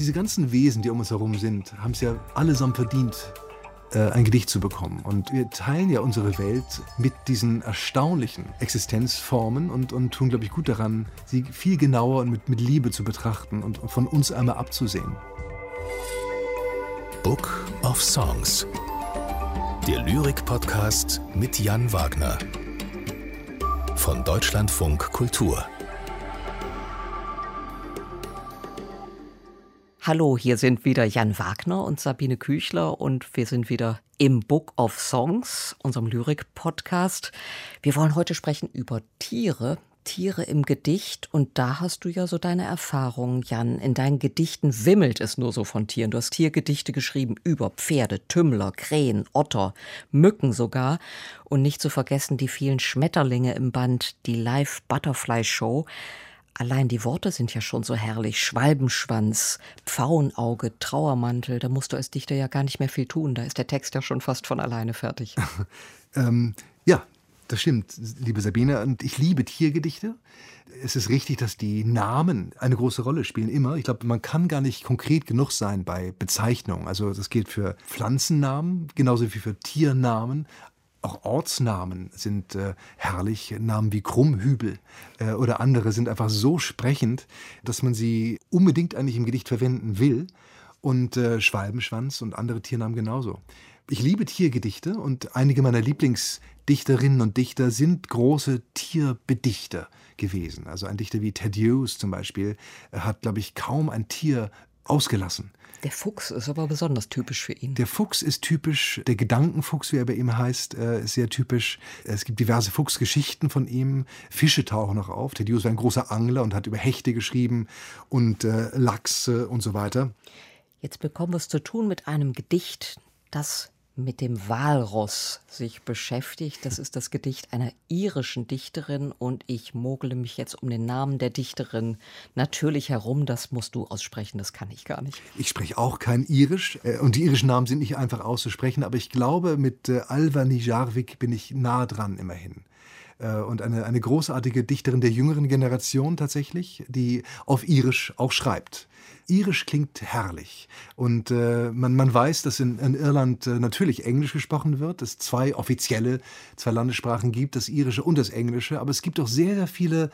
diese ganzen Wesen, die um uns herum sind, haben es ja allesamt verdient, äh, ein Gedicht zu bekommen. Und wir teilen ja unsere Welt mit diesen erstaunlichen Existenzformen und, und tun, glaube ich, gut daran, sie viel genauer und mit, mit Liebe zu betrachten und, und von uns einmal abzusehen. Book of Songs. Der Lyrik-Podcast mit Jan Wagner. Von Deutschlandfunk Kultur. Hallo, hier sind wieder Jan Wagner und Sabine Küchler und wir sind wieder im Book of Songs, unserem Lyrik-Podcast. Wir wollen heute sprechen über Tiere, Tiere im Gedicht und da hast du ja so deine Erfahrungen, Jan. In deinen Gedichten wimmelt es nur so von Tieren. Du hast Tiergedichte geschrieben über Pferde, Tümmler, Krähen, Otter, Mücken sogar und nicht zu vergessen die vielen Schmetterlinge im Band, die Live Butterfly Show. Allein die Worte sind ja schon so herrlich. Schwalbenschwanz, Pfauenauge, Trauermantel. Da musst du als Dichter ja gar nicht mehr viel tun. Da ist der Text ja schon fast von alleine fertig. ähm, ja, das stimmt, liebe Sabine. Und ich liebe Tiergedichte. Es ist richtig, dass die Namen eine große Rolle spielen, immer. Ich glaube, man kann gar nicht konkret genug sein bei Bezeichnungen. Also das gilt für Pflanzennamen, genauso wie für Tiernamen, auch Ortsnamen sind äh, herrlich. Namen wie Krummhübel äh, oder andere sind einfach so sprechend, dass man sie unbedingt eigentlich im Gedicht verwenden will. Und äh, Schwalbenschwanz und andere Tiernamen genauso. Ich liebe Tiergedichte und einige meiner Lieblingsdichterinnen und Dichter sind große Tierbedichter gewesen. Also ein Dichter wie Ted Hughes zum Beispiel hat, glaube ich, kaum ein Tier ausgelassen. Der Fuchs ist aber besonders typisch für ihn. Der Fuchs ist typisch, der Gedankenfuchs, wie er bei ihm heißt, äh, ist sehr typisch. Es gibt diverse Fuchsgeschichten von ihm. Fische tauchen noch auf. Thaddeus war ein großer Angler und hat über Hechte geschrieben und äh, Lachse und so weiter. Jetzt bekommen wir es zu tun mit einem Gedicht, das mit dem Walross sich beschäftigt. Das ist das Gedicht einer irischen Dichterin und ich mogle mich jetzt um den Namen der Dichterin natürlich herum. Das musst du aussprechen, das kann ich gar nicht. Ich spreche auch kein Irisch äh, und die irischen Namen sind nicht einfach auszusprechen, aber ich glaube, mit äh, Alva Nijarvik bin ich nah dran immerhin und eine, eine großartige Dichterin der jüngeren Generation tatsächlich, die auf Irisch auch schreibt. Irisch klingt herrlich. Und äh, man, man weiß, dass in, in Irland äh, natürlich Englisch gesprochen wird, es zwei offizielle, zwei Landessprachen gibt, das Irische und das Englische. Aber es gibt auch sehr, sehr viele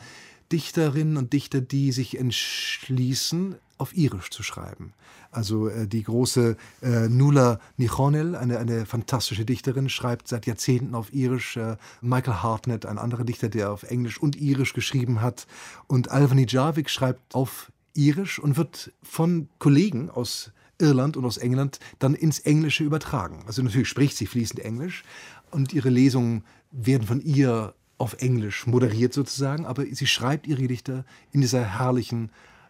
Dichterinnen und Dichter, die sich entschließen, auf Irisch zu schreiben. Also äh, die große äh, Nuala Nichonel, eine, eine fantastische Dichterin, schreibt seit Jahrzehnten auf Irisch. Äh, Michael Hartnett, ein anderer Dichter, der auf Englisch und Irisch geschrieben hat. Und Alvani Jarvik schreibt auf Irisch und wird von Kollegen aus Irland und aus England dann ins Englische übertragen. Also natürlich spricht sie fließend Englisch und ihre Lesungen werden von ihr auf Englisch moderiert sozusagen, aber sie schreibt ihre Gedichte in dieser herrlichen,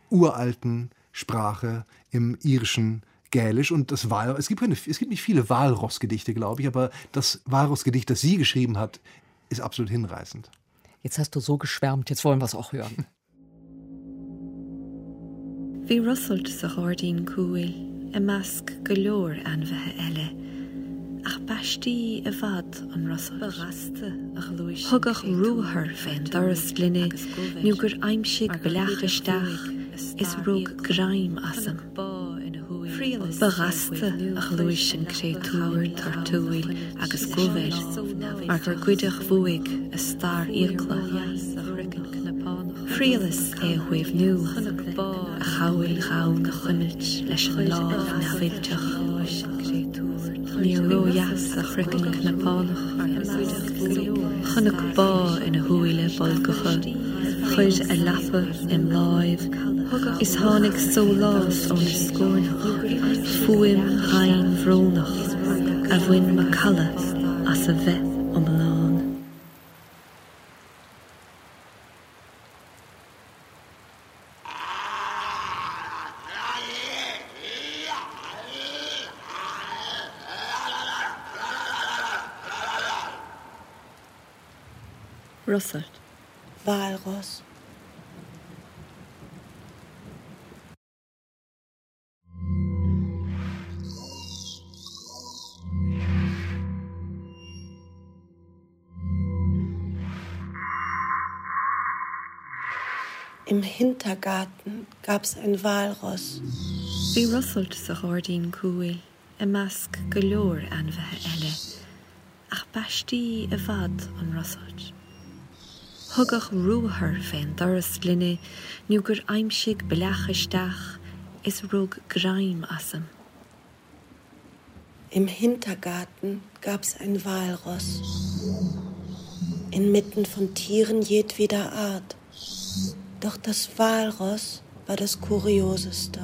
uralten Sprache im irischen Gälisch und das Wal es gibt, keine, es gibt nicht viele Walross-Gedichte, glaube ich, aber das Walross-Gedicht, das sie geschrieben hat, ist absolut hinreißend. Jetzt hast du so geschwärmt, jetzt wollen wir es auch hören. Bhí russelt sa hádaín cuail i measc go leor anmhethe eile. Ach baistí a bhd an rasasta Thugach ruúthar féin doras linne nu gur aimimsigh belechaisteach is rug graim asam. Bagasta ach luis sin créúir tar túil agus gohfuir, mar gur cuiideach bhuaig a star ícla. Frialas é chuomh nu a chafuil chaán na chuimiid leis an lá na bhilteach Ní roias a chrican napánach Channach bá ina thuile bol gocha chuid a lepa im láimh Is tháinig só lás ón scónach Fuim hain bhrónach a bhain me calla as a bheith om lá. Russert. Walross. Im Hintergarten gab's ein Walross. Bhí Russelt sa háirdín cuail i measc go leor anmhethe eile, ach baistí a bhd an Russelt. Thugach ruúthir féin doras linne nu gur aimsigh belechaisteach is rug Greim assam. Im Hintergarten gab's ein Walross. Inmitten von Tieren jedweder Art. Doch das Walross war das Kurioseste.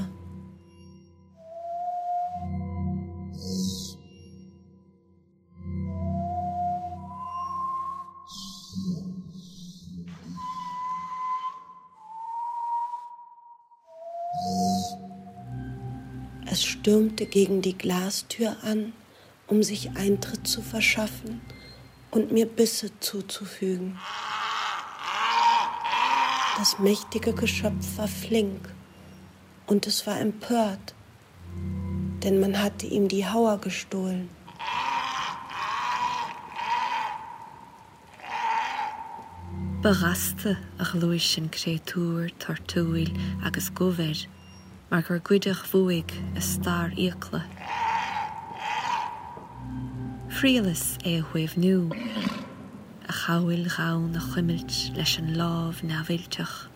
Es stürmte gegen die Glastür an, um sich Eintritt zu verschaffen und mir Bisse zuzufügen. Das mächtige Geschöpf war flink und es war empört, denn man hatte ihm die Hauer gestohlen. Beraste a chluis sin créatúr tartúil agus gover, mar gur cuiideach a star íocla. Frialas é a chuibh nu, a chafuil rán na chuimiilt leis an láh na bhilteach.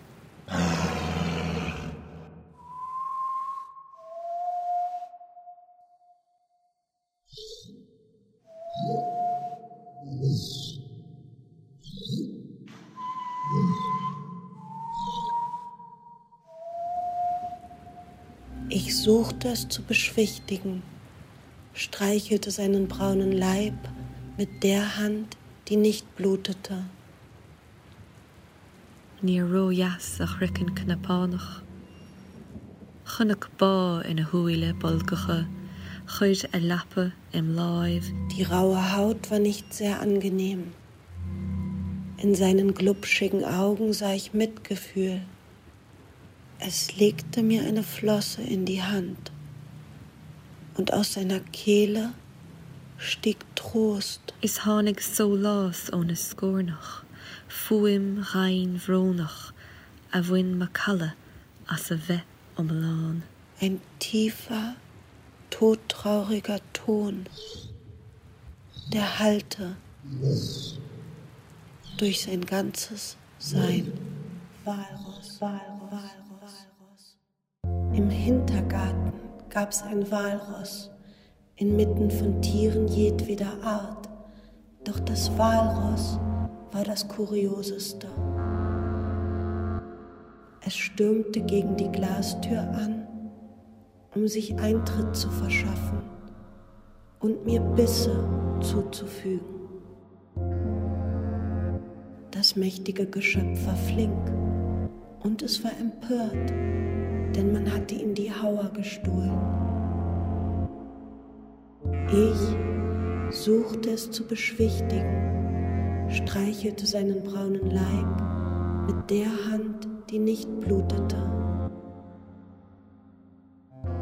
Ich suchte es zu beschwichtigen, streichelte seinen braunen Leib mit der Hand, die nicht blutete. Ní róheas a chrican knapánach. Chunnach bá ina thuile bolgacha, chuid a lappe im láimh, Die raue Haut war nicht sehr angenehm. In seinen glubschigen Augen sah ich Mitgefühl. Es legte mir eine Flosse in die Hand und aus seiner Kehle stieg Trost. is tháinig so lás óna scónach, fuim rain bhrónach a bhain ma calle as a bheith om. Ein tiefer, todtrauriger Ton, der hallte durch sein ganzes Sein. Walross, Walross, Walross. Im Hintergarten gab's ein Walross, inmitten von Tieren jedweder Art. Doch das Walross war das Kurioseste. Es stürmte gegen die Glastür an, um sich Eintritt zu verschaffen und mir Bisse zuzufügen. Das mächtige Geschöpf war flink und es war empört, denn man hatte ihm die Hauer gestohlen. Ich suchte es zu beschwichtigen, streichelte seinen braunen Leib mit der Hand, die nicht blutete.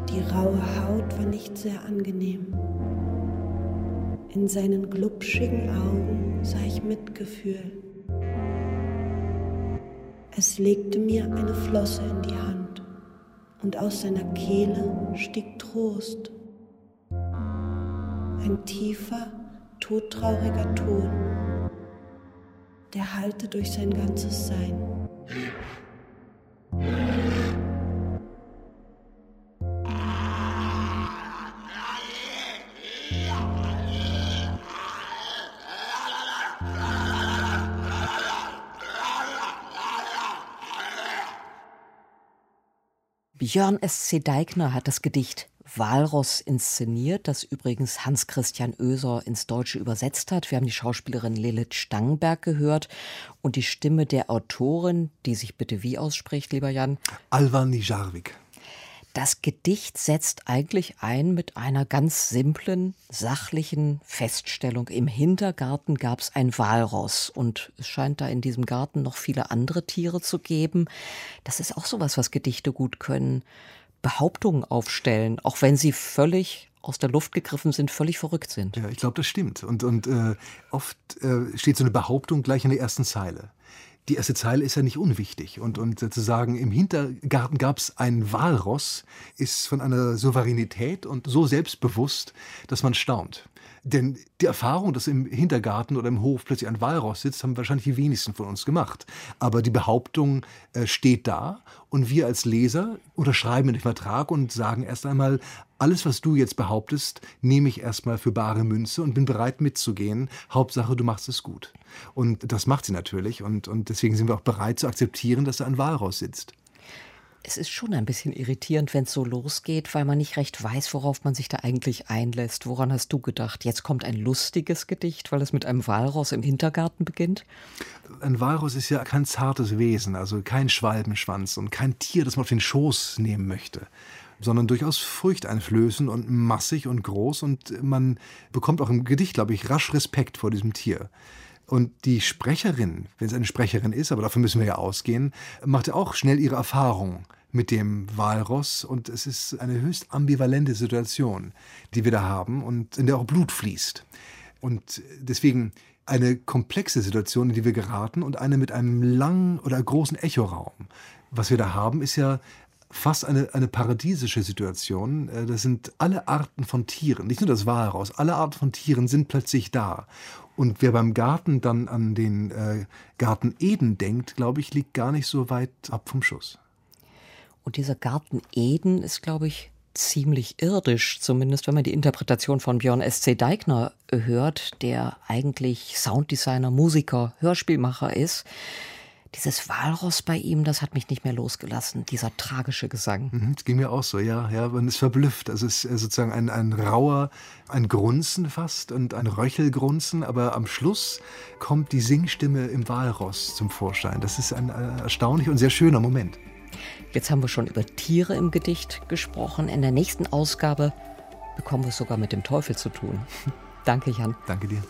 Die raue Haut war nicht sehr angenehm. In seinen glubschigen Augen sah ich Mitgefühl. Es legte mir eine Flosse in die Hand und aus seiner Kehle stieg Trost. Ein tiefer, todtrauriger Ton, der hallte durch sein ganzes Sein. Björn S.C. Deigner hat das Gedicht Walross inszeniert, das übrigens Hans Christian Oeser ins Deutsche übersetzt hat. Wir haben die Schauspielerin Lilith Stangenberg gehört und die Stimme der Autorin, die sich bitte wie ausspricht, lieber Jan. Alva Nijarvik. Das Gedicht setzt eigentlich ein mit einer ganz simplen, sachlichen Feststellung. Im Hintergarten gab es ein Walross und es scheint da in diesem Garten noch viele andere Tiere zu geben. Das ist auch sowas, was Gedichte gut können. Behauptungen aufstellen, auch wenn sie völlig aus der Luft gegriffen sind, völlig verrückt sind. Ja, ich glaube, das stimmt. Und, und äh, oft äh, steht so eine Behauptung gleich in der ersten Zeile. Die erste Zeile ist ja nicht unwichtig. Und, und zu sagen, im Hintergarten gab es ein Walross, ist von einer Souveränität und so selbstbewusst, dass man staunt. Denn die Erfahrung, dass im Hintergarten oder im Hof plötzlich ein Walross sitzt, haben wahrscheinlich die wenigsten von uns gemacht. Aber die Behauptung äh, steht da und wir als Leser unterschreiben den Vertrag und sagen erst einmal, alles, was du jetzt behauptest, nehme ich erstmal für bare Münze und bin bereit mitzugehen. Hauptsache, du machst es gut. Und das macht sie natürlich und, und deswegen sind wir auch bereit zu akzeptieren, dass da ein Walross sitzt. Es ist schon ein bisschen irritierend, wenn es so losgeht, weil man nicht recht weiß, worauf man sich da eigentlich einlässt. Woran hast du gedacht? Jetzt kommt ein lustiges Gedicht, weil es mit einem Walross im Hintergarten beginnt? Ein Walross ist ja kein zartes Wesen, also kein Schwalbenschwanz und kein Tier, das man auf den Schoß nehmen möchte sondern durchaus furchteinflößend und massig und groß und man bekommt auch im Gedicht, glaube ich, rasch Respekt vor diesem Tier. Und die Sprecherin, wenn es eine Sprecherin ist, aber davon müssen wir ja ausgehen, macht auch schnell ihre Erfahrung mit dem Walross und es ist eine höchst ambivalente Situation, die wir da haben und in der auch Blut fließt. Und deswegen eine komplexe Situation, in die wir geraten und eine mit einem langen oder großen Echoraum. Was wir da haben, ist ja fast eine, eine paradiesische Situation. Äh, das sind alle Arten von Tieren, nicht nur das Walross, alle Arten von Tieren sind plötzlich da. Und wer beim Garten dann an den äh, Garten Eden denkt, glaube ich, liegt gar nicht so weit ab vom Schuss. Und dieser Garten Eden ist, glaube ich, ziemlich irdisch, zumindest wenn man die Interpretation von Björn S.C. Deigner hört, der eigentlich Sounddesigner, Musiker, Hörspielmacher ist. Dieses Walross bei ihm, das hat mich nicht mehr losgelassen, dieser tragische Gesang. Mhm, das ging mir auch so, ja. ja man ist verblüfft. Also es ist sozusagen ein, ein rauer, ein Grunzen fast und ein Röchelgrunzen, aber am Schluss kommt die Singstimme im Walross zum Vorschein. Das ist ein äh, erstaunlicher und sehr schöner Moment. Jetzt haben wir schon über Tiere im Gedicht gesprochen. In der nächsten Ausgabe bekommen wir es sogar mit dem Teufel zu tun. Danke, Jan. Danke dir.